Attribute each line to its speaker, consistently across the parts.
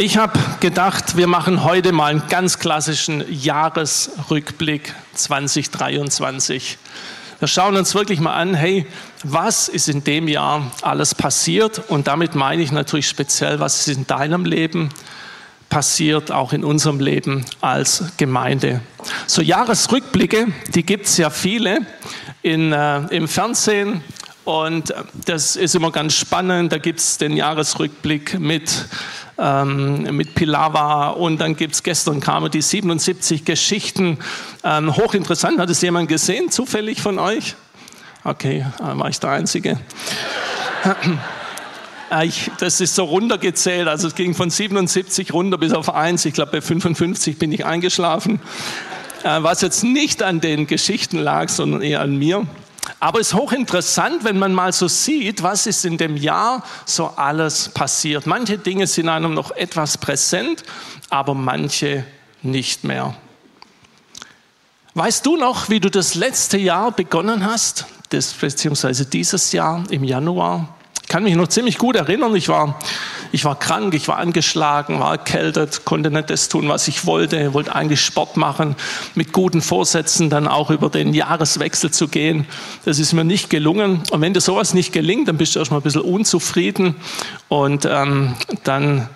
Speaker 1: Ich habe gedacht, wir machen heute mal einen ganz klassischen Jahresrückblick 2023. Wir schauen uns wirklich mal an, hey, was ist in dem Jahr alles passiert? Und damit meine ich natürlich speziell, was ist in deinem Leben passiert, auch in unserem Leben als Gemeinde. So Jahresrückblicke, die gibt es ja viele in, äh, im Fernsehen, und das ist immer ganz spannend. Da gibt es den Jahresrückblick mit, ähm, mit Pilava und dann gibt es gestern kamen die 77 Geschichten. Ähm, hochinteressant. Hat es jemand gesehen, zufällig von euch? Okay, äh, war ich der Einzige. Äh, ich, das ist so runtergezählt, also es ging von 77 runter bis auf 1. Ich glaube, bei 55 bin ich eingeschlafen. Äh, was jetzt nicht an den Geschichten lag, sondern eher an mir. Aber es ist hochinteressant, wenn man mal so sieht, was ist in dem Jahr so alles passiert. Manche Dinge sind einem noch etwas präsent, aber manche nicht mehr. Weißt du noch, wie du das letzte Jahr begonnen hast, das, beziehungsweise dieses Jahr im Januar? Ich kann mich noch ziemlich gut erinnern, ich war ich war krank, ich war angeschlagen, war erkältet, konnte nicht das tun, was ich wollte, wollte eigentlich Sport machen, mit guten Vorsätzen dann auch über den Jahreswechsel zu gehen. Das ist mir nicht gelungen. Und wenn dir sowas nicht gelingt, dann bist du erstmal ein bisschen unzufrieden. Und ähm, dann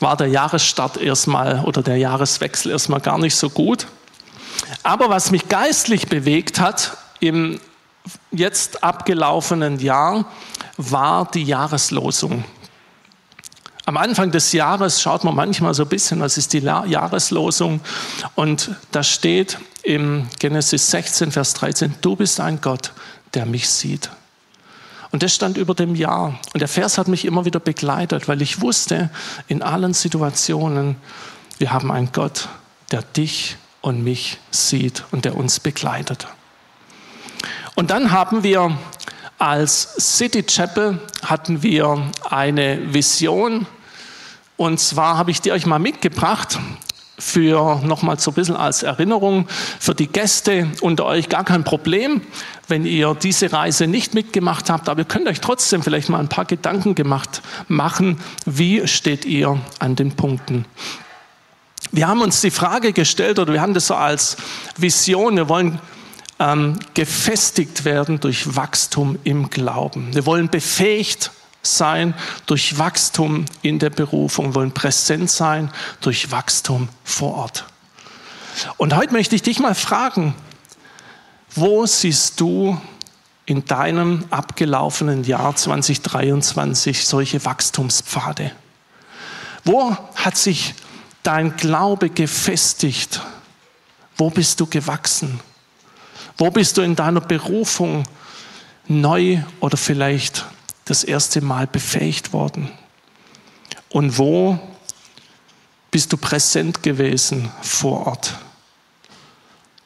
Speaker 1: war der Jahresstart erstmal oder der Jahreswechsel erstmal gar nicht so gut. Aber was mich geistlich bewegt hat im jetzt abgelaufenen Jahr, war die Jahreslosung. Am Anfang des Jahres schaut man manchmal so ein bisschen, was ist die Jahreslosung. Und da steht im Genesis 16, Vers 13, du bist ein Gott, der mich sieht. Und das stand über dem Jahr. Und der Vers hat mich immer wieder begleitet, weil ich wusste, in allen Situationen, wir haben einen Gott, der dich und mich sieht und der uns begleitet. Und dann haben wir als City Chapel hatten wir eine Vision. Und zwar habe ich die euch mal mitgebracht für nochmal so ein bisschen als Erinnerung für die Gäste unter euch gar kein Problem, wenn ihr diese Reise nicht mitgemacht habt, aber ihr könnt euch trotzdem vielleicht mal ein paar Gedanken gemacht machen, wie steht ihr an den Punkten. Wir haben uns die Frage gestellt oder wir haben das so als Vision, wir wollen ähm, gefestigt werden durch Wachstum im Glauben. Wir wollen befähigt sein durch Wachstum in der Berufung, wollen präsent sein durch Wachstum vor Ort. Und heute möchte ich dich mal fragen, wo siehst du in deinem abgelaufenen Jahr 2023 solche Wachstumspfade? Wo hat sich dein Glaube gefestigt? Wo bist du gewachsen? Wo bist du in deiner Berufung neu oder vielleicht das erste Mal befähigt worden? Und wo bist du präsent gewesen vor Ort?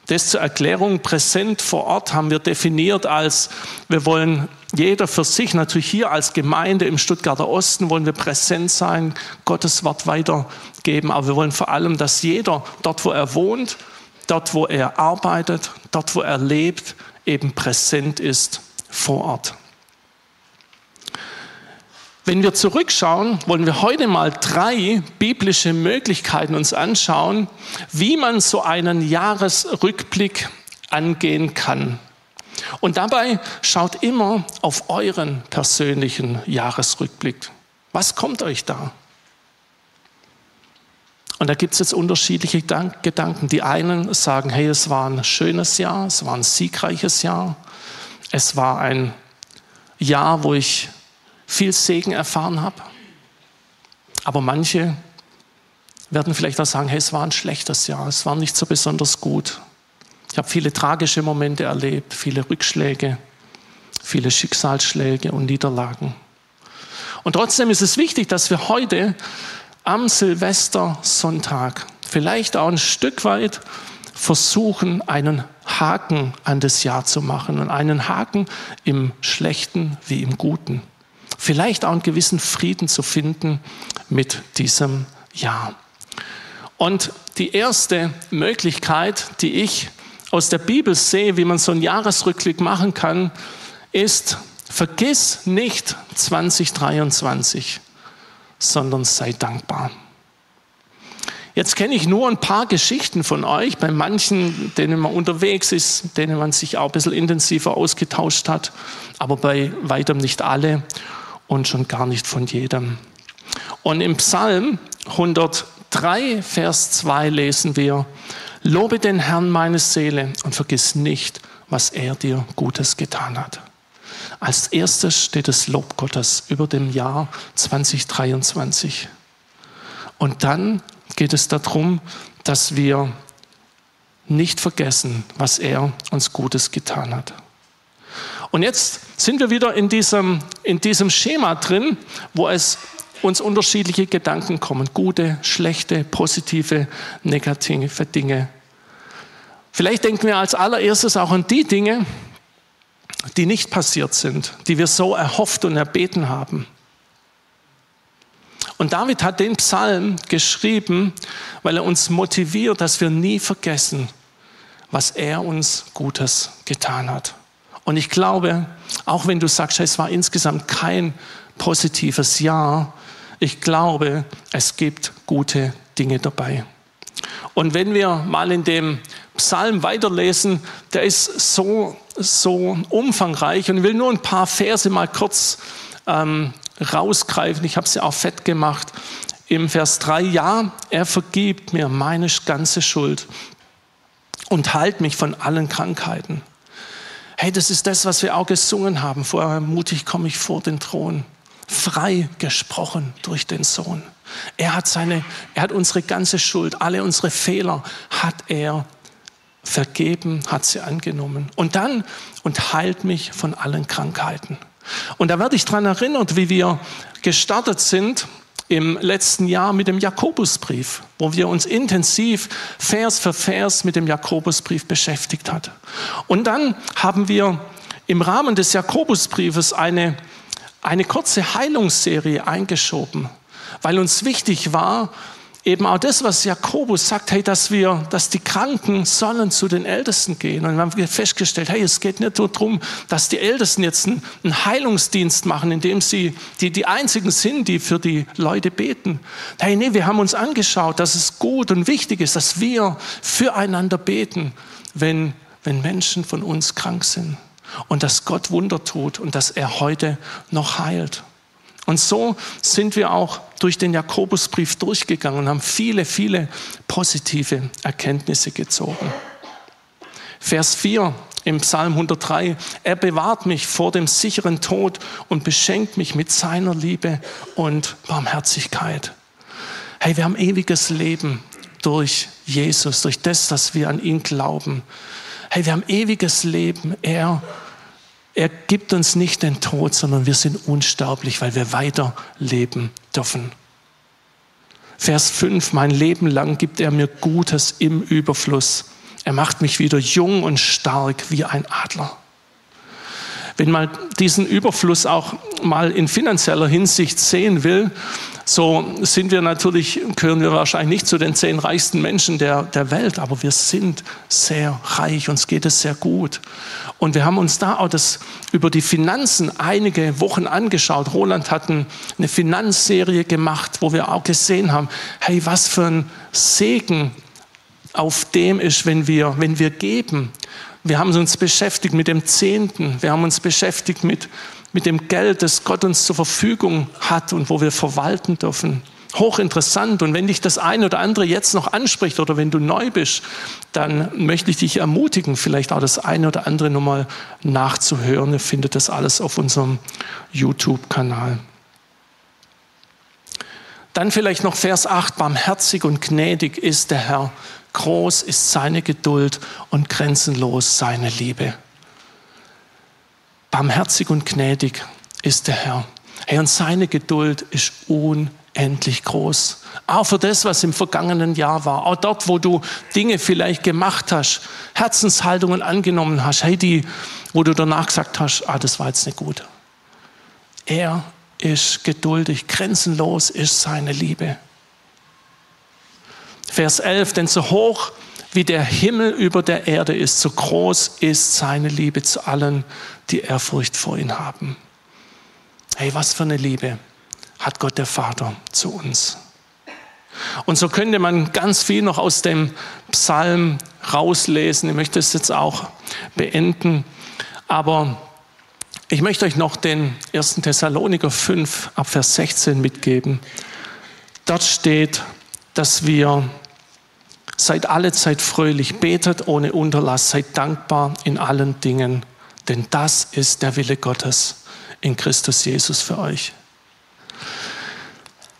Speaker 1: Das zur Erklärung, präsent vor Ort haben wir definiert als, wir wollen jeder für sich, natürlich hier als Gemeinde im Stuttgarter Osten wollen wir präsent sein, Gottes Wort weitergeben, aber wir wollen vor allem, dass jeder dort, wo er wohnt, dort, wo er arbeitet, dort, wo er lebt, eben präsent ist vor Ort. Wenn wir zurückschauen, wollen wir heute mal drei biblische Möglichkeiten uns anschauen, wie man so einen Jahresrückblick angehen kann. Und dabei schaut immer auf euren persönlichen Jahresrückblick. Was kommt euch da? Und da gibt es jetzt unterschiedliche Gedanken. Die einen sagen, hey, es war ein schönes Jahr, es war ein siegreiches Jahr, es war ein Jahr, wo ich viel Segen erfahren habe. Aber manche werden vielleicht auch sagen, hey, es war ein schlechtes Jahr, es war nicht so besonders gut. Ich habe viele tragische Momente erlebt, viele Rückschläge, viele Schicksalsschläge und Niederlagen. Und trotzdem ist es wichtig, dass wir heute am Silvestersonntag vielleicht auch ein Stück weit versuchen, einen Haken an das Jahr zu machen und einen Haken im Schlechten wie im Guten. Vielleicht auch einen gewissen Frieden zu finden mit diesem Jahr. Und die erste Möglichkeit, die ich aus der Bibel sehe, wie man so einen Jahresrückblick machen kann, ist, vergiss nicht 2023 sondern sei dankbar. Jetzt kenne ich nur ein paar Geschichten von euch, bei manchen, denen man unterwegs ist, denen man sich auch ein bisschen intensiver ausgetauscht hat, aber bei weitem nicht alle und schon gar nicht von jedem. Und im Psalm 103, Vers 2 lesen wir, Lobe den Herrn meine Seele und vergiss nicht, was er dir Gutes getan hat. Als erstes steht das Lob Gottes über dem Jahr 2023. Und dann geht es darum, dass wir nicht vergessen, was er uns Gutes getan hat. Und jetzt sind wir wieder in diesem, in diesem Schema drin, wo es uns unterschiedliche Gedanken kommen. Gute, schlechte, positive, negative Dinge. Vielleicht denken wir als allererstes auch an die Dinge, die nicht passiert sind, die wir so erhofft und erbeten haben. Und David hat den Psalm geschrieben, weil er uns motiviert, dass wir nie vergessen, was er uns Gutes getan hat. Und ich glaube, auch wenn du sagst, es war insgesamt kein positives Jahr, ich glaube, es gibt gute Dinge dabei. Und wenn wir mal in dem Psalm weiterlesen, der ist so, so umfangreich und ich will nur ein paar Verse mal kurz ähm, rausgreifen. Ich habe sie auch fett gemacht. Im Vers 3, ja, er vergibt mir meine ganze Schuld und heilt mich von allen Krankheiten. Hey, das ist das, was wir auch gesungen haben. Vorher mutig komme ich vor den Thron. Frei gesprochen durch den Sohn. Er hat seine, er hat unsere ganze Schuld, alle unsere Fehler hat er vergeben, hat sie angenommen. Und dann, und heilt mich von allen Krankheiten. Und da werde ich daran erinnert, wie wir gestartet sind im letzten Jahr mit dem Jakobusbrief, wo wir uns intensiv Vers für Vers mit dem Jakobusbrief beschäftigt hat. Und dann haben wir im Rahmen des Jakobusbriefes eine, eine kurze Heilungsserie eingeschoben, weil uns wichtig war, eben auch das, was Jakobus sagt, hey, dass wir, dass die Kranken sollen zu den Ältesten gehen. Und wir haben festgestellt, hey, es geht nicht nur darum, dass die Ältesten jetzt einen, Heilungsdienst machen, indem sie die, die einzigen sind, die für die Leute beten. Hey, nee, wir haben uns angeschaut, dass es gut und wichtig ist, dass wir füreinander beten, wenn, wenn Menschen von uns krank sind. Und dass Gott Wunder tut und dass er heute noch heilt. Und so sind wir auch durch den Jakobusbrief durchgegangen und haben viele, viele positive Erkenntnisse gezogen. Vers 4 im Psalm 103, er bewahrt mich vor dem sicheren Tod und beschenkt mich mit seiner Liebe und Barmherzigkeit. Hey, wir haben ewiges Leben durch Jesus, durch das, dass wir an ihn glauben. Hey, wir haben ewiges Leben. Er er gibt uns nicht den Tod, sondern wir sind unsterblich, weil wir weiter leben dürfen. Vers 5, mein Leben lang gibt er mir Gutes im Überfluss. Er macht mich wieder jung und stark wie ein Adler. Wenn man diesen Überfluss auch mal in finanzieller Hinsicht sehen will, so sind wir natürlich, gehören wir wahrscheinlich nicht zu den zehn reichsten Menschen der, der Welt, aber wir sind sehr reich, uns geht es sehr gut. Und wir haben uns da auch das über die Finanzen einige Wochen angeschaut. Roland hat eine Finanzserie gemacht, wo wir auch gesehen haben, hey, was für ein Segen auf dem ist, wenn wir, wenn wir geben. Wir haben uns beschäftigt mit dem Zehnten. Wir haben uns beschäftigt mit mit dem Geld, das Gott uns zur Verfügung hat und wo wir verwalten dürfen. Hochinteressant. Und wenn dich das eine oder andere jetzt noch anspricht oder wenn du neu bist, dann möchte ich dich ermutigen, vielleicht auch das eine oder andere nochmal nachzuhören. Ihr findet das alles auf unserem YouTube-Kanal. Dann vielleicht noch Vers 8. Barmherzig und gnädig ist der Herr. Groß ist seine Geduld und grenzenlos seine Liebe. Barmherzig und gnädig ist der Herr. Hey, und seine Geduld ist unendlich groß. Auch für das, was im vergangenen Jahr war. Auch dort, wo du Dinge vielleicht gemacht hast, Herzenshaltungen angenommen hast, hey, die, wo du danach gesagt hast, ah, das war jetzt nicht gut. Er ist geduldig, grenzenlos ist seine Liebe. Vers 11, denn so hoch wie der Himmel über der Erde ist, so groß ist seine Liebe zu allen, die Ehrfurcht vor ihm haben. Hey, was für eine Liebe hat Gott der Vater zu uns. Und so könnte man ganz viel noch aus dem Psalm rauslesen. Ich möchte es jetzt auch beenden. Aber ich möchte euch noch den 1. Thessaloniker 5 ab Vers 16 mitgeben. Dort steht, dass wir seid alle Zeit fröhlich, betet ohne Unterlass, seid dankbar in allen Dingen, denn das ist der Wille Gottes in Christus Jesus für euch.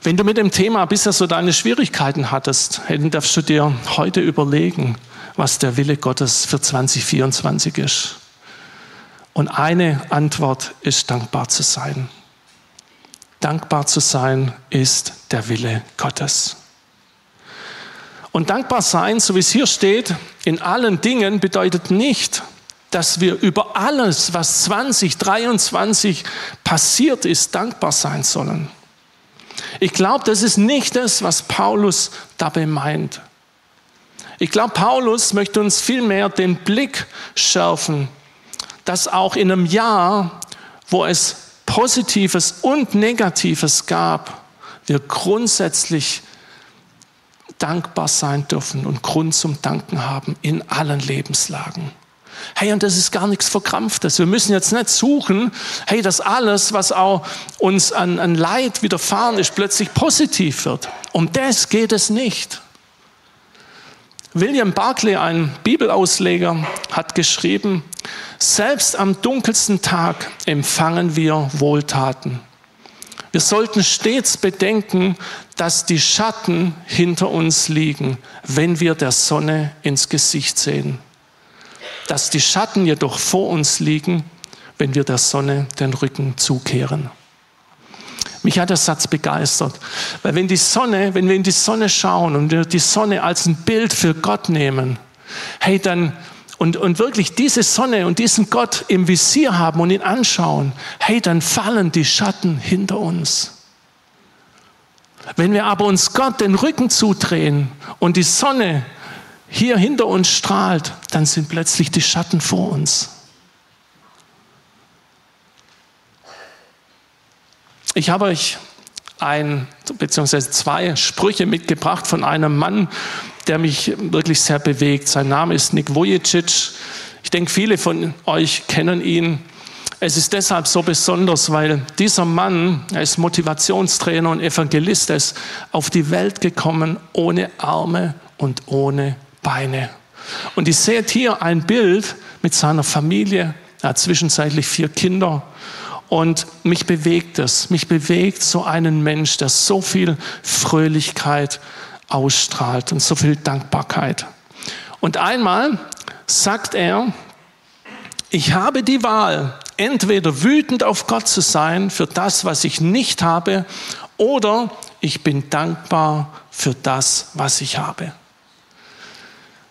Speaker 1: Wenn du mit dem Thema bisher so deine Schwierigkeiten hattest, dann darfst du dir heute überlegen, was der Wille Gottes für 2024 ist. Und eine Antwort ist dankbar zu sein. Dankbar zu sein ist der Wille Gottes. Und dankbar sein, so wie es hier steht, in allen Dingen bedeutet nicht, dass wir über alles, was 2023 passiert ist, dankbar sein sollen. Ich glaube, das ist nicht das, was Paulus dabei meint. Ich glaube, Paulus möchte uns vielmehr den Blick schärfen, dass auch in einem Jahr, wo es Positives und Negatives gab, wir grundsätzlich dankbar sein dürfen und Grund zum Danken haben in allen Lebenslagen. Hey, und das ist gar nichts Verkrampftes. Wir müssen jetzt nicht suchen, hey, dass alles, was auch uns an, an Leid widerfahren ist, plötzlich positiv wird. Um das geht es nicht. William Barclay, ein Bibelausleger, hat geschrieben, selbst am dunkelsten Tag empfangen wir Wohltaten. Wir sollten stets bedenken, dass die Schatten hinter uns liegen, wenn wir der Sonne ins Gesicht sehen dass die Schatten jedoch vor uns liegen, wenn wir der Sonne den Rücken zukehren. Mich hat der Satz begeistert, weil wenn die Sonne, wenn wir in die Sonne schauen und wir die Sonne als ein Bild für Gott nehmen, hey, dann und, und wirklich diese Sonne und diesen Gott im Visier haben und ihn anschauen, hey, dann fallen die Schatten hinter uns. Wenn wir aber uns Gott den Rücken zudrehen und die Sonne hier hinter uns strahlt, dann sind plötzlich die Schatten vor uns. Ich habe euch ein beziehungsweise zwei Sprüche mitgebracht von einem Mann, der mich wirklich sehr bewegt. Sein Name ist Nick Vujicic. Ich denke, viele von euch kennen ihn. Es ist deshalb so besonders, weil dieser Mann, er ist Motivationstrainer und Evangelist, ist auf die Welt gekommen ohne Arme und ohne Beine. Und ihr seht hier ein Bild mit seiner Familie. Er hat zwischenzeitlich vier Kinder. Und mich bewegt es. Mich bewegt so einen Mensch, der so viel Fröhlichkeit ausstrahlt und so viel Dankbarkeit. Und einmal sagt er, ich habe die Wahl, entweder wütend auf Gott zu sein für das, was ich nicht habe, oder ich bin dankbar für das, was ich habe.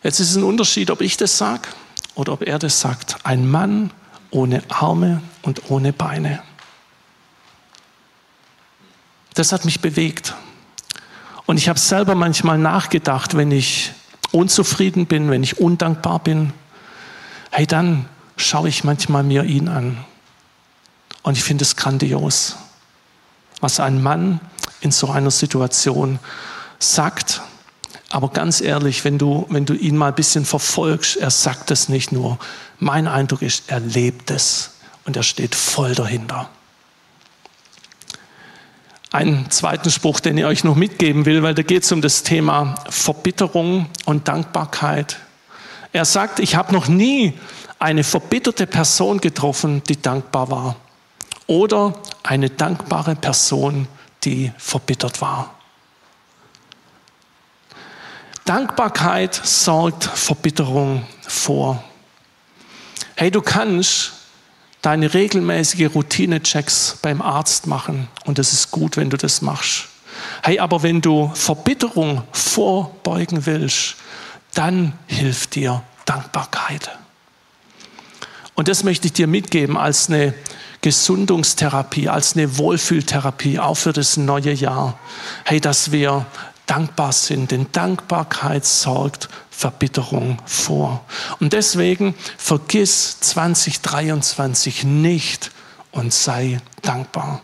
Speaker 1: Jetzt ist es ein Unterschied, ob ich das sage oder ob er das sagt. Ein Mann ohne Arme und ohne Beine. Das hat mich bewegt. Und ich habe selber manchmal nachgedacht, wenn ich unzufrieden bin, wenn ich undankbar bin, hey, dann schaue ich manchmal mir ihn an. Und ich finde es grandios, was ein Mann in so einer Situation sagt aber ganz ehrlich, wenn du, wenn du ihn mal ein bisschen verfolgst, er sagt es nicht nur. Mein Eindruck ist, er lebt es und er steht voll dahinter. Einen zweiten Spruch, den ich euch noch mitgeben will, weil da geht es um das Thema Verbitterung und Dankbarkeit. Er sagt, ich habe noch nie eine verbitterte Person getroffen, die dankbar war. Oder eine dankbare Person, die verbittert war. Dankbarkeit sorgt Verbitterung vor. Hey, du kannst deine regelmäßige Routine-Checks beim Arzt machen und es ist gut, wenn du das machst. Hey, aber wenn du Verbitterung vorbeugen willst, dann hilft dir Dankbarkeit. Und das möchte ich dir mitgeben als eine Gesundungstherapie, als eine Wohlfühltherapie, auch für das neue Jahr. Hey, dass wir dankbar sind, denn Dankbarkeit sorgt Verbitterung vor. Und deswegen vergiss 2023 nicht und sei dankbar.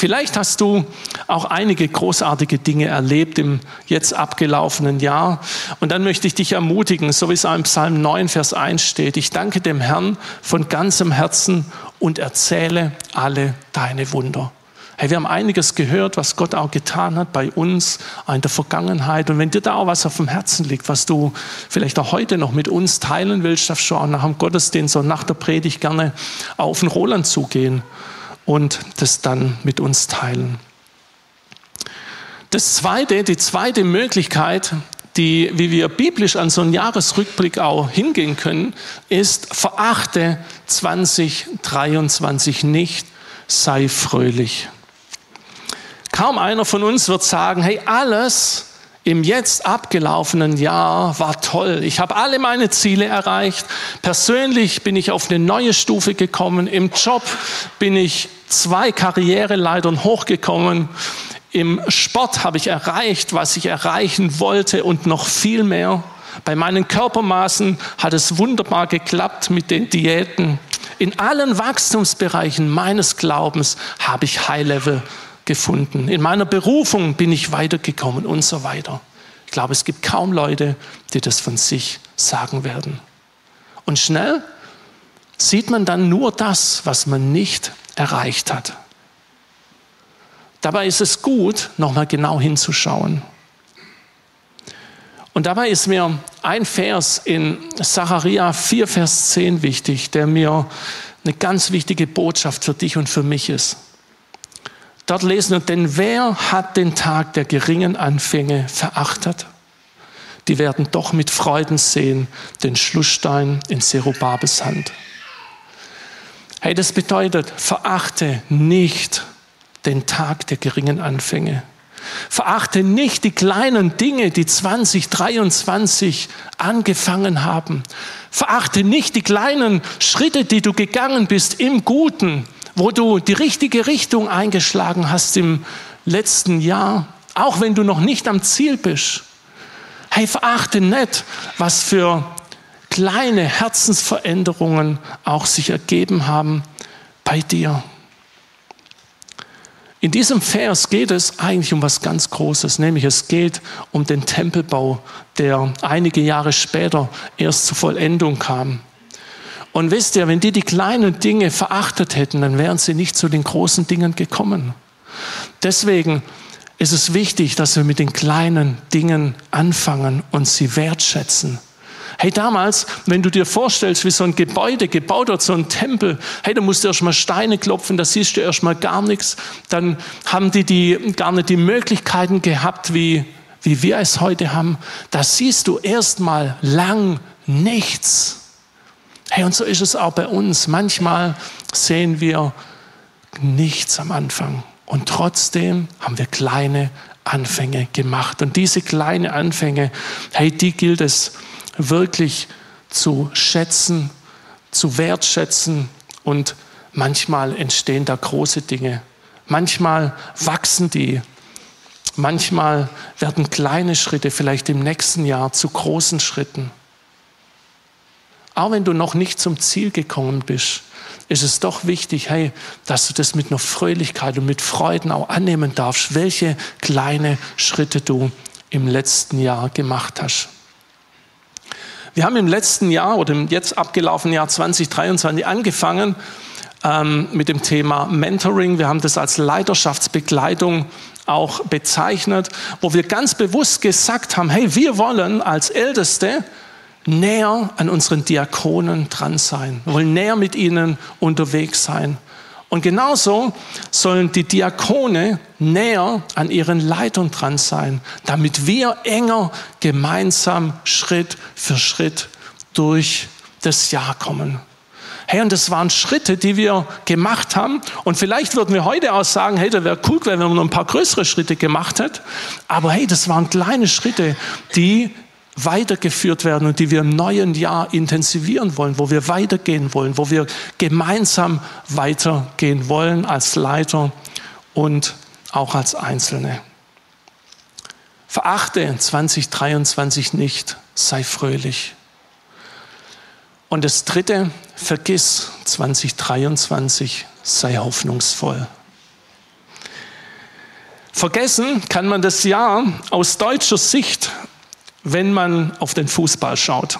Speaker 1: Vielleicht hast du auch einige großartige Dinge erlebt im jetzt abgelaufenen Jahr. Und dann möchte ich dich ermutigen, so wie es im Psalm 9, Vers 1 steht. Ich danke dem Herrn von ganzem Herzen und erzähle alle deine Wunder. Hey, wir haben einiges gehört, was Gott auch getan hat bei uns in der Vergangenheit. Und wenn dir da auch was auf dem Herzen liegt, was du vielleicht auch heute noch mit uns teilen willst, darfst du auch nach dem Gottesdienst und nach der Predigt gerne auf den Roland zugehen und das dann mit uns teilen. Das zweite, die zweite Möglichkeit, die, wie wir biblisch an so einen Jahresrückblick auch hingehen können, ist, verachte 2023 nicht, sei fröhlich. Kaum einer von uns wird sagen, hey, alles im jetzt abgelaufenen Jahr war toll. Ich habe alle meine Ziele erreicht. Persönlich bin ich auf eine neue Stufe gekommen. Im Job bin ich zwei Karriereleitern hochgekommen. Im Sport habe ich erreicht, was ich erreichen wollte und noch viel mehr. Bei meinen Körpermaßen hat es wunderbar geklappt mit den Diäten. In allen Wachstumsbereichen meines Glaubens habe ich High-Level gefunden. In meiner Berufung bin ich weitergekommen und so weiter. Ich glaube, es gibt kaum Leute, die das von sich sagen werden. Und schnell sieht man dann nur das, was man nicht erreicht hat. Dabei ist es gut, nochmal genau hinzuschauen. Und dabei ist mir ein Vers in Zachariah 4, Vers 10 wichtig, der mir eine ganz wichtige Botschaft für dich und für mich ist. Dort lesen wir, denn wer hat den Tag der geringen Anfänge verachtet? Die werden doch mit Freuden sehen den Schlussstein in Zerubabes Hand. Hey, das bedeutet, verachte nicht den Tag der geringen Anfänge. Verachte nicht die kleinen Dinge, die 2023 angefangen haben. Verachte nicht die kleinen Schritte, die du gegangen bist im Guten, wo du die richtige Richtung eingeschlagen hast im letzten Jahr, auch wenn du noch nicht am Ziel bist. Hey, verachte nicht, was für kleine Herzensveränderungen auch sich ergeben haben bei dir. In diesem Vers geht es eigentlich um was ganz Großes, nämlich es geht um den Tempelbau, der einige Jahre später erst zur Vollendung kam. Und wisst ihr, wenn die die kleinen Dinge verachtet hätten, dann wären sie nicht zu den großen Dingen gekommen. Deswegen ist es wichtig, dass wir mit den kleinen Dingen anfangen und sie wertschätzen. Hey, damals, wenn du dir vorstellst, wie so ein Gebäude gebaut wird, so ein Tempel, hey, da musst du erstmal Steine klopfen, da siehst du erstmal gar nichts. Dann haben die, die gar nicht die Möglichkeiten gehabt, wie, wie wir es heute haben. Da siehst du erstmal lang nichts. Hey, und so ist es auch bei uns. Manchmal sehen wir nichts am Anfang. Und trotzdem haben wir kleine Anfänge gemacht. Und diese kleinen Anfänge, hey, die gilt es wirklich zu schätzen, zu wertschätzen und manchmal entstehen da große Dinge. Manchmal wachsen die. Manchmal werden kleine Schritte vielleicht im nächsten Jahr zu großen Schritten. Auch wenn du noch nicht zum Ziel gekommen bist, ist es doch wichtig, hey, dass du das mit einer Fröhlichkeit und mit Freuden auch annehmen darfst, welche kleine Schritte du im letzten Jahr gemacht hast. Wir haben im letzten Jahr oder im jetzt abgelaufenen Jahr 2023 angefangen ähm, mit dem Thema Mentoring. Wir haben das als Leiterschaftsbegleitung auch bezeichnet, wo wir ganz bewusst gesagt haben, hey, wir wollen als Älteste näher an unseren Diakonen dran sein. Wir wollen näher mit ihnen unterwegs sein. Und genauso sollen die Diakone näher an ihren Leitern dran sein, damit wir enger gemeinsam Schritt für Schritt durch das Jahr kommen. Hey, und das waren Schritte, die wir gemacht haben. Und vielleicht würden wir heute auch sagen, hey, das wäre cool, wenn man noch ein paar größere Schritte gemacht hätte. Aber hey, das waren kleine Schritte, die weitergeführt werden und die wir im neuen Jahr intensivieren wollen, wo wir weitergehen wollen, wo wir gemeinsam weitergehen wollen als Leiter und auch als Einzelne. Verachte 2023 nicht, sei fröhlich. Und das Dritte, vergiss 2023, sei hoffnungsvoll. Vergessen kann man das Jahr aus deutscher Sicht, wenn man auf den Fußball schaut.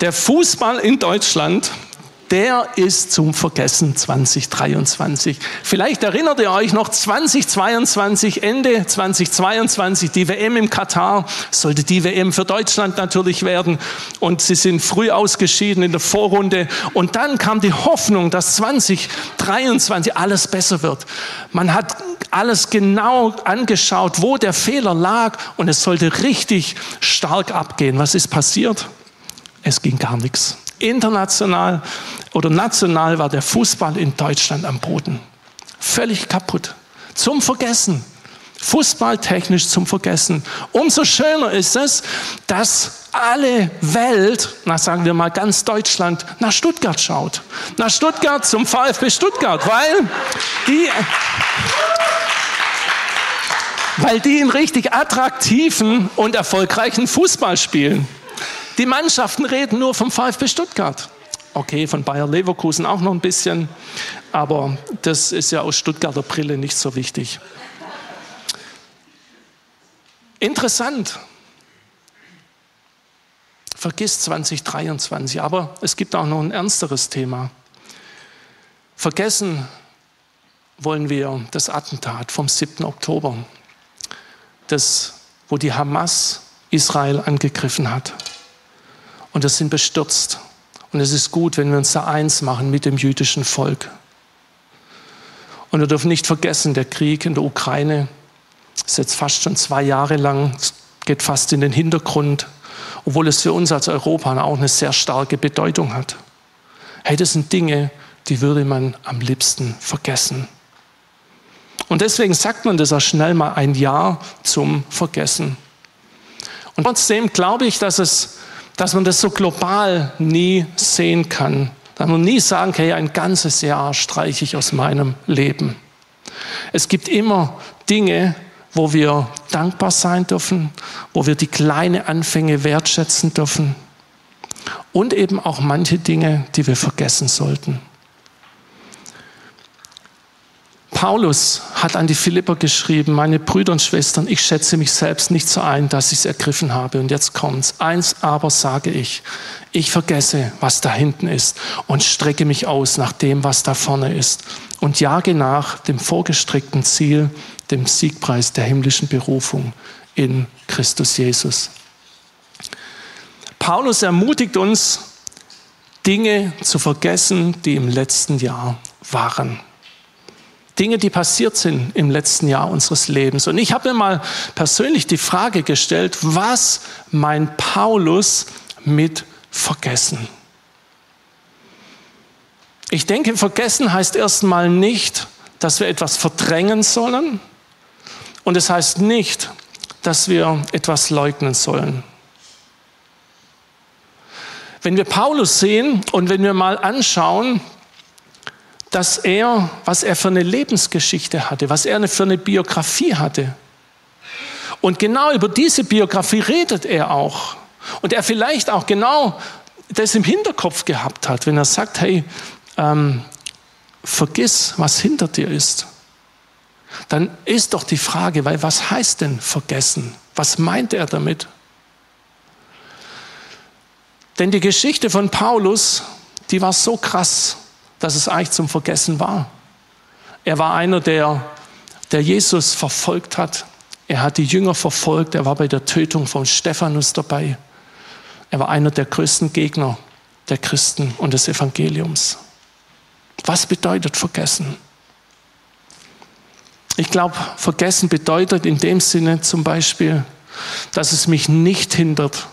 Speaker 1: Der Fußball in Deutschland der ist zum Vergessen 2023. Vielleicht erinnert ihr euch noch 2022, Ende 2022, die WM im Katar, sollte die WM für Deutschland natürlich werden und sie sind früh ausgeschieden in der Vorrunde und dann kam die Hoffnung, dass 2023 alles besser wird. Man hat alles genau angeschaut, wo der Fehler lag und es sollte richtig stark abgehen. Was ist passiert? Es ging gar nichts. International oder national war der Fußball in Deutschland am Boden. Völlig kaputt. Zum Vergessen. Fußballtechnisch zum Vergessen. Umso schöner ist es, dass alle Welt, na sagen wir mal ganz Deutschland, nach Stuttgart schaut. Nach Stuttgart zum VfB Stuttgart, weil die, weil die einen richtig attraktiven und erfolgreichen Fußball spielen. Die Mannschaften reden nur vom VfB Stuttgart. Okay, von Bayer Leverkusen auch noch ein bisschen, aber das ist ja aus Stuttgarter Brille nicht so wichtig. Interessant. Vergiss 2023, aber es gibt auch noch ein ernsteres Thema. Vergessen wollen wir das Attentat vom 7. Oktober, das, wo die Hamas Israel angegriffen hat und wir sind bestürzt. Und es ist gut, wenn wir uns da eins machen mit dem jüdischen Volk. Und wir dürfen nicht vergessen, der Krieg in der Ukraine ist jetzt fast schon zwei Jahre lang, geht fast in den Hintergrund, obwohl es für uns als Europa auch eine sehr starke Bedeutung hat. Hey, das sind Dinge, die würde man am liebsten vergessen. Und deswegen sagt man das auch schnell mal ein Jahr zum Vergessen. Und trotzdem glaube ich, dass es dass man das so global nie sehen kann. Dass man nie sagen kann, ein ganzes Jahr streiche ich aus meinem Leben. Es gibt immer Dinge, wo wir dankbar sein dürfen, wo wir die kleinen Anfänge wertschätzen dürfen und eben auch manche Dinge, die wir vergessen sollten. Paulus hat an die Philipper geschrieben, meine Brüder und Schwestern, ich schätze mich selbst nicht so ein, dass ich es ergriffen habe. Und jetzt kommt's. Eins aber sage ich, ich vergesse, was da hinten ist und strecke mich aus nach dem, was da vorne ist und jage nach dem vorgestreckten Ziel, dem Siegpreis der himmlischen Berufung in Christus Jesus. Paulus ermutigt uns, Dinge zu vergessen, die im letzten Jahr waren. Dinge, die passiert sind im letzten Jahr unseres Lebens. Und ich habe mir mal persönlich die Frage gestellt, was meint Paulus mit vergessen? Ich denke, vergessen heißt erstmal nicht, dass wir etwas verdrängen sollen. Und es heißt nicht, dass wir etwas leugnen sollen. Wenn wir Paulus sehen und wenn wir mal anschauen, dass er, was er für eine Lebensgeschichte hatte, was er für eine Biografie hatte. Und genau über diese Biografie redet er auch. Und er vielleicht auch genau das im Hinterkopf gehabt hat, wenn er sagt, hey, ähm, vergiss, was hinter dir ist. Dann ist doch die Frage, weil was heißt denn vergessen? Was meint er damit? Denn die Geschichte von Paulus, die war so krass dass es eigentlich zum Vergessen war. Er war einer, der, der Jesus verfolgt hat. Er hat die Jünger verfolgt. Er war bei der Tötung von Stephanus dabei. Er war einer der größten Gegner der Christen und des Evangeliums. Was bedeutet vergessen? Ich glaube, vergessen bedeutet in dem Sinne zum Beispiel, dass es mich nicht hindert,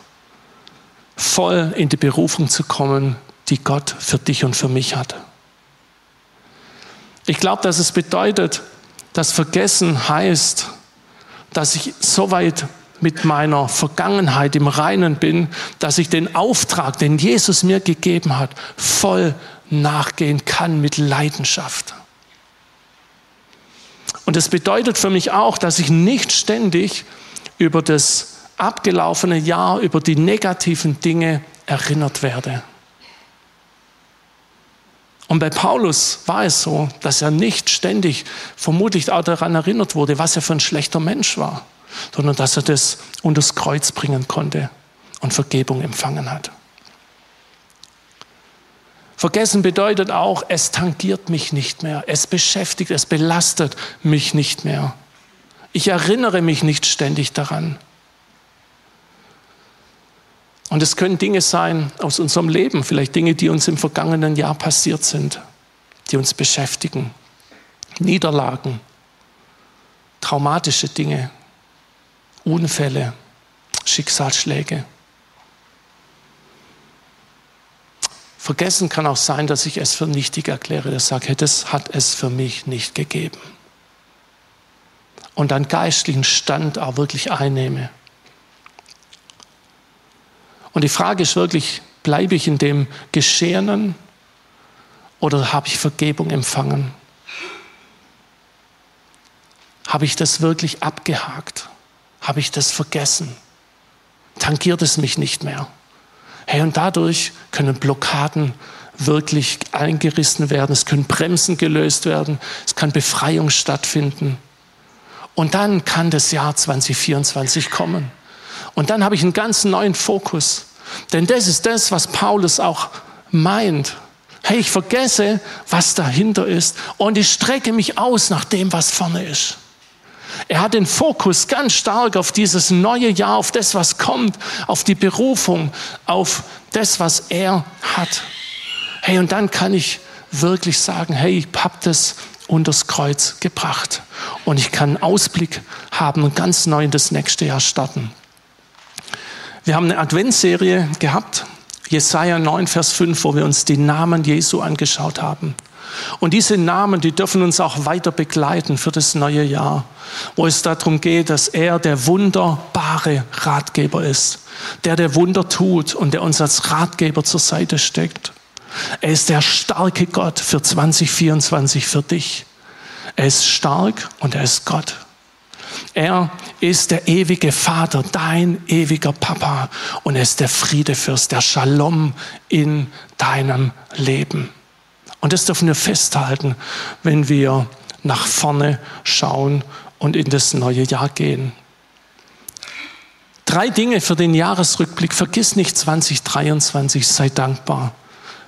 Speaker 1: voll in die Berufung zu kommen, die Gott für dich und für mich hat. Ich glaube, dass es bedeutet, dass Vergessen heißt, dass ich so weit mit meiner Vergangenheit im Reinen bin, dass ich den Auftrag, den Jesus mir gegeben hat, voll nachgehen kann mit Leidenschaft. Und es bedeutet für mich auch, dass ich nicht ständig über das abgelaufene Jahr, über die negativen Dinge erinnert werde. Und bei Paulus war es so, dass er nicht ständig vermutlich auch daran erinnert wurde, was er für ein schlechter Mensch war, sondern dass er das unters Kreuz bringen konnte und Vergebung empfangen hat. Vergessen bedeutet auch, es tangiert mich nicht mehr, es beschäftigt, es belastet mich nicht mehr. Ich erinnere mich nicht ständig daran. Und es können Dinge sein aus unserem Leben, vielleicht Dinge, die uns im vergangenen Jahr passiert sind, die uns beschäftigen. Niederlagen, traumatische Dinge, Unfälle, Schicksalsschläge. Vergessen kann auch sein, dass ich es für nichtig erkläre, dass ich sage, das hat es für mich nicht gegeben. Und einen geistlichen Stand auch wirklich einnehme. Und die Frage ist wirklich, bleibe ich in dem Geschehenen oder habe ich Vergebung empfangen? Habe ich das wirklich abgehakt? Habe ich das vergessen? Tangiert es mich nicht mehr? Hey, und dadurch können Blockaden wirklich eingerissen werden, es können Bremsen gelöst werden, es kann Befreiung stattfinden. Und dann kann das Jahr 2024 kommen. Und dann habe ich einen ganz neuen Fokus. Denn das ist das, was Paulus auch meint. Hey, ich vergesse, was dahinter ist und ich strecke mich aus nach dem, was vorne ist. Er hat den Fokus ganz stark auf dieses neue Jahr, auf das, was kommt, auf die Berufung, auf das, was er hat. Hey, und dann kann ich wirklich sagen, hey, ich habe das unters Kreuz gebracht. Und ich kann einen Ausblick haben und ganz neu in das nächste Jahr starten. Wir haben eine Adventsserie gehabt, Jesaja 9, Vers 5, wo wir uns die Namen Jesu angeschaut haben. Und diese Namen, die dürfen uns auch weiter begleiten für das neue Jahr, wo es darum geht, dass er der wunderbare Ratgeber ist, der der Wunder tut und der uns als Ratgeber zur Seite steckt. Er ist der starke Gott für 2024 für dich. Er ist stark und er ist Gott. Er ist der ewige Vater, dein ewiger Papa. Und er ist der Friedefürst, der Shalom in deinem Leben. Und das dürfen wir festhalten, wenn wir nach vorne schauen und in das neue Jahr gehen. Drei Dinge für den Jahresrückblick. Vergiss nicht 2023, sei dankbar.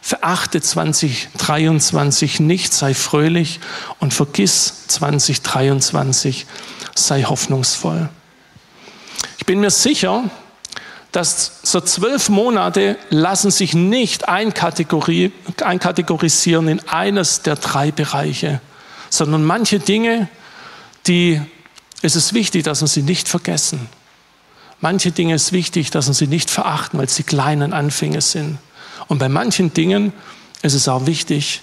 Speaker 1: Verachte 2023 nicht, sei fröhlich und vergiss 2023, sei hoffnungsvoll. Ich bin mir sicher, dass so zwölf Monate lassen sich nicht einkategorisieren in eines der drei Bereiche, sondern manche Dinge, die es ist wichtig, dass wir sie nicht vergessen. Manche Dinge ist wichtig, dass wir sie nicht verachten, weil sie kleinen Anfänge sind. Und bei manchen Dingen ist es auch wichtig,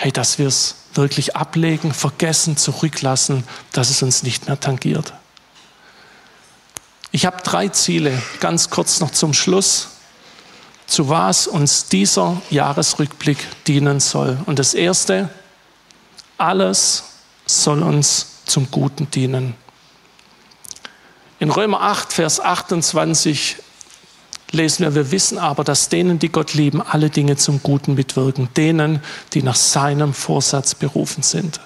Speaker 1: hey, dass wir es wirklich ablegen, vergessen, zurücklassen, dass es uns nicht mehr tangiert. Ich habe drei Ziele, ganz kurz noch zum Schluss, zu was uns dieser Jahresrückblick dienen soll. Und das Erste, alles soll uns zum Guten dienen. In Römer 8, Vers 28 lesen wir, wir wissen aber, dass denen, die Gott lieben, alle Dinge zum Guten mitwirken, denen, die nach seinem Vorsatz berufen sind.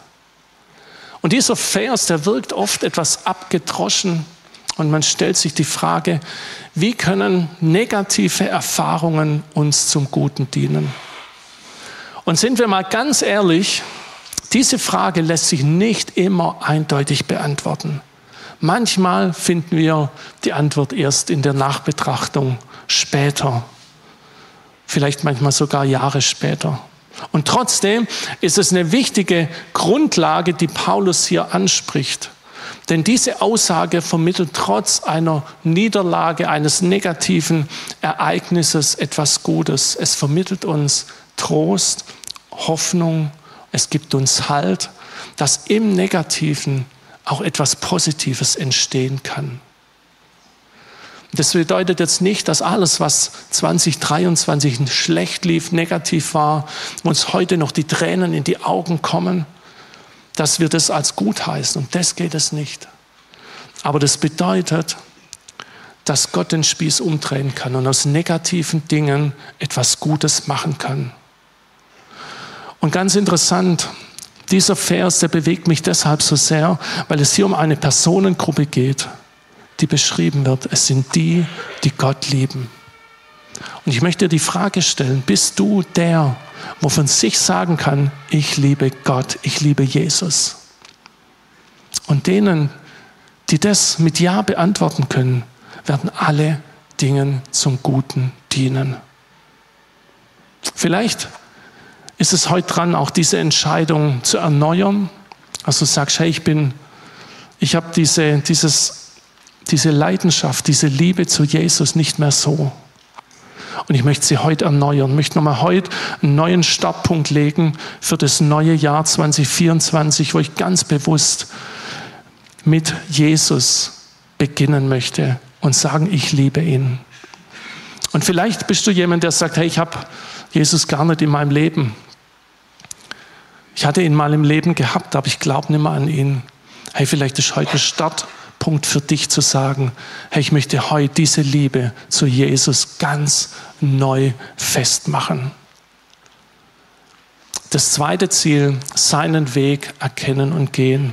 Speaker 1: Und dieser Vers, der wirkt oft etwas abgedroschen, und man stellt sich die Frage, wie können negative Erfahrungen uns zum Guten dienen? Und sind wir mal ganz ehrlich, diese Frage lässt sich nicht immer eindeutig beantworten. Manchmal finden wir die Antwort erst in der Nachbetrachtung später, vielleicht manchmal sogar Jahre später. Und trotzdem ist es eine wichtige Grundlage, die Paulus hier anspricht. Denn diese Aussage vermittelt trotz einer Niederlage, eines negativen Ereignisses etwas Gutes. Es vermittelt uns Trost, Hoffnung, es gibt uns Halt, dass im Negativen auch etwas Positives entstehen kann. Das bedeutet jetzt nicht, dass alles, was 2023 schlecht lief, negativ war, uns heute noch die Tränen in die Augen kommen, dass wir das als gut heißen. Und das geht es nicht. Aber das bedeutet, dass Gott den Spieß umdrehen kann und aus negativen Dingen etwas Gutes machen kann. Und ganz interessant, dieser Vers, der bewegt mich deshalb so sehr, weil es hier um eine Personengruppe geht, die beschrieben wird. Es sind die, die Gott lieben. Und ich möchte dir die Frage stellen, bist du der, wo von sich sagen kann, ich liebe Gott, ich liebe Jesus? Und denen, die das mit Ja beantworten können, werden alle Dinge zum Guten dienen. Vielleicht ist es heute dran, auch diese Entscheidung zu erneuern. Also du sagst, hey, ich bin, ich habe diese, dieses, diese Leidenschaft, diese Liebe zu Jesus nicht mehr so. Und ich möchte sie heute erneuern, möchte nochmal heute einen neuen Startpunkt legen für das neue Jahr 2024, wo ich ganz bewusst mit Jesus beginnen möchte und sagen, ich liebe ihn. Und vielleicht bist du jemand, der sagt, hey, ich habe Jesus gar nicht in meinem Leben. Ich hatte ihn mal im Leben gehabt, aber ich glaube nicht mehr an ihn. Hey, vielleicht ist heute ein Startpunkt für dich zu sagen, hey, ich möchte heute diese Liebe zu Jesus ganz neu festmachen. Das zweite Ziel, seinen Weg erkennen und gehen.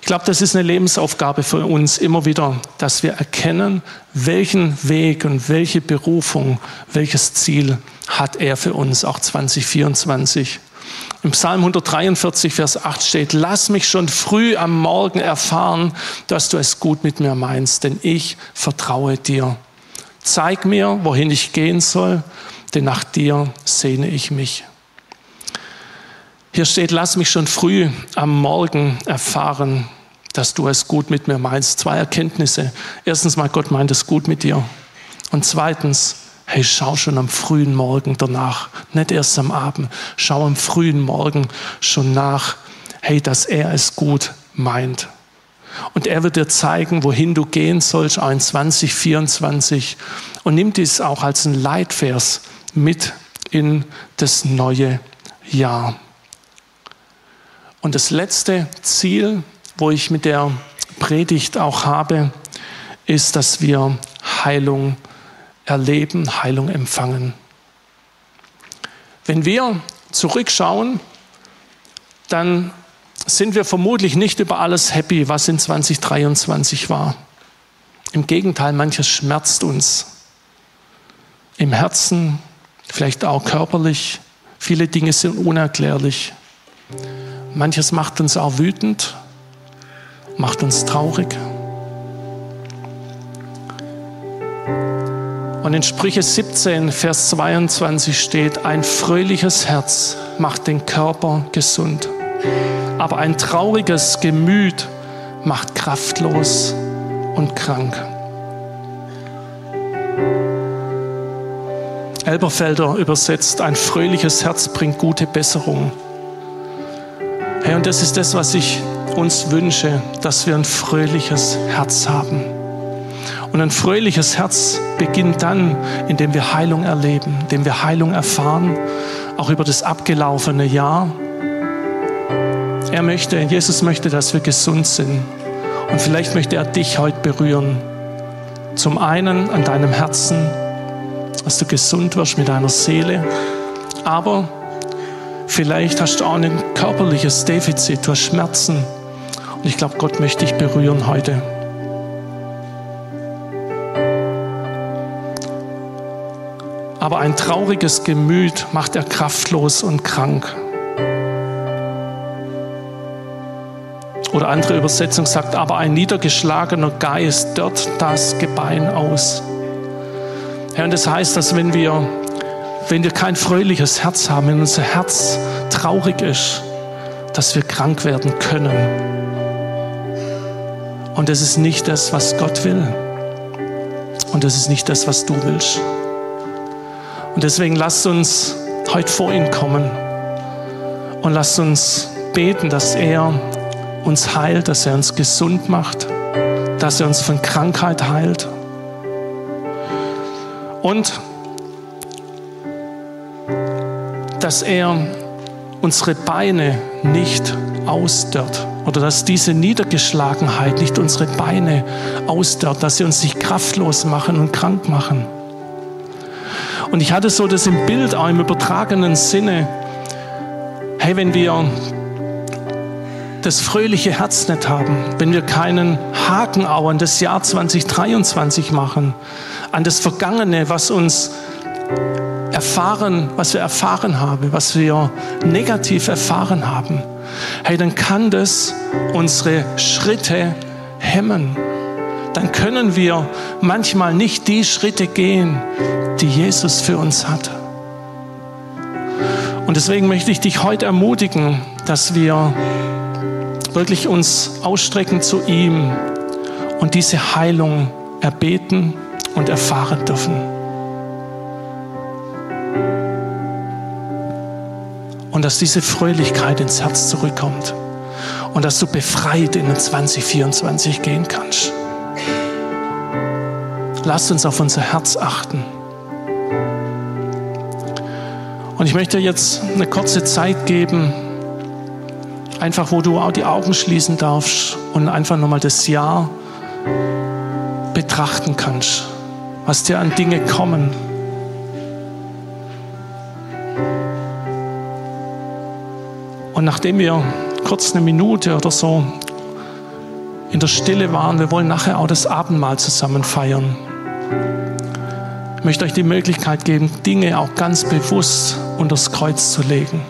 Speaker 1: Ich glaube, das ist eine Lebensaufgabe für uns immer wieder, dass wir erkennen, welchen Weg und welche Berufung, welches Ziel hat er für uns, auch 2024. Im Psalm 143, Vers 8 steht, lass mich schon früh am Morgen erfahren, dass du es gut mit mir meinst, denn ich vertraue dir. Zeig mir, wohin ich gehen soll, denn nach dir sehne ich mich. Hier steht, lass mich schon früh am Morgen erfahren, dass du es gut mit mir meinst. Zwei Erkenntnisse. Erstens mal, Gott meint es gut mit dir. Und zweitens, hey, schau schon am frühen Morgen danach, nicht erst am Abend, schau am frühen Morgen schon nach, hey, dass er es gut meint. Und er wird dir zeigen, wohin du gehen sollst, auch in 2024. Und nimm dies auch als ein Leitvers mit in das neue Jahr. Und das letzte Ziel, wo ich mit der Predigt auch habe, ist, dass wir Heilung erleben, Heilung empfangen. Wenn wir zurückschauen, dann sind wir vermutlich nicht über alles happy, was in 2023 war. Im Gegenteil, manches schmerzt uns. Im Herzen, vielleicht auch körperlich. Viele Dinge sind unerklärlich. Manches macht uns auch wütend, macht uns traurig. Und in Sprüche 17, Vers 22 steht, ein fröhliches Herz macht den Körper gesund, aber ein trauriges Gemüt macht kraftlos und krank. Elberfelder übersetzt, ein fröhliches Herz bringt gute Besserung. Hey, und das ist das, was ich uns wünsche, dass wir ein fröhliches Herz haben. Und ein fröhliches Herz beginnt dann, indem wir Heilung erleben, indem wir Heilung erfahren, auch über das abgelaufene Jahr. Er möchte, Jesus möchte, dass wir gesund sind. Und vielleicht möchte er dich heute berühren. Zum einen an deinem Herzen, dass du gesund wirst mit deiner Seele, aber Vielleicht hast du auch ein körperliches Defizit, du hast Schmerzen. Und ich glaube, Gott möchte dich berühren heute. Aber ein trauriges Gemüt macht er kraftlos und krank. Oder andere Übersetzung sagt, aber ein niedergeschlagener Geist dört das Gebein aus. Ja, und das heißt, dass wenn wir wenn wir kein fröhliches Herz haben, wenn unser Herz traurig ist, dass wir krank werden können. Und das ist nicht das, was Gott will. Und das ist nicht das, was du willst. Und deswegen lasst uns heute vor ihn kommen und lasst uns beten, dass er uns heilt, dass er uns gesund macht, dass er uns von Krankheit heilt. Und dass er unsere Beine nicht ausdörrt oder dass diese Niedergeschlagenheit nicht unsere Beine ausdörrt, dass sie uns nicht kraftlos machen und krank machen. Und ich hatte so das im Bild auch im übertragenen Sinne, Hey, wenn wir das fröhliche Herz nicht haben, wenn wir keinen Haken auch an das Jahr 2023 machen, an das Vergangene, was uns erfahren, was wir erfahren haben, was wir negativ erfahren haben, hey, dann kann das unsere Schritte hemmen. Dann können wir manchmal nicht die Schritte gehen, die Jesus für uns hat. Und deswegen möchte ich dich heute ermutigen, dass wir wirklich uns ausstrecken zu ihm und diese Heilung erbeten und erfahren dürfen. Und dass diese Fröhlichkeit ins Herz zurückkommt und dass du befreit in den 2024 gehen kannst. Lass uns auf unser Herz achten. Und ich möchte jetzt eine kurze Zeit geben, einfach wo du auch die Augen schließen darfst und einfach nochmal das Jahr betrachten kannst, was dir an Dinge kommen. Und nachdem wir kurz eine Minute oder so in der Stille waren, wir wollen nachher auch das Abendmahl zusammen feiern. Ich möchte euch die Möglichkeit geben, Dinge auch ganz bewusst unter das Kreuz zu legen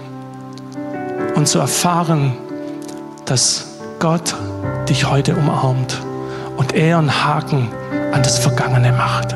Speaker 1: und zu erfahren, dass Gott dich heute umarmt und er einen Haken an das Vergangene macht.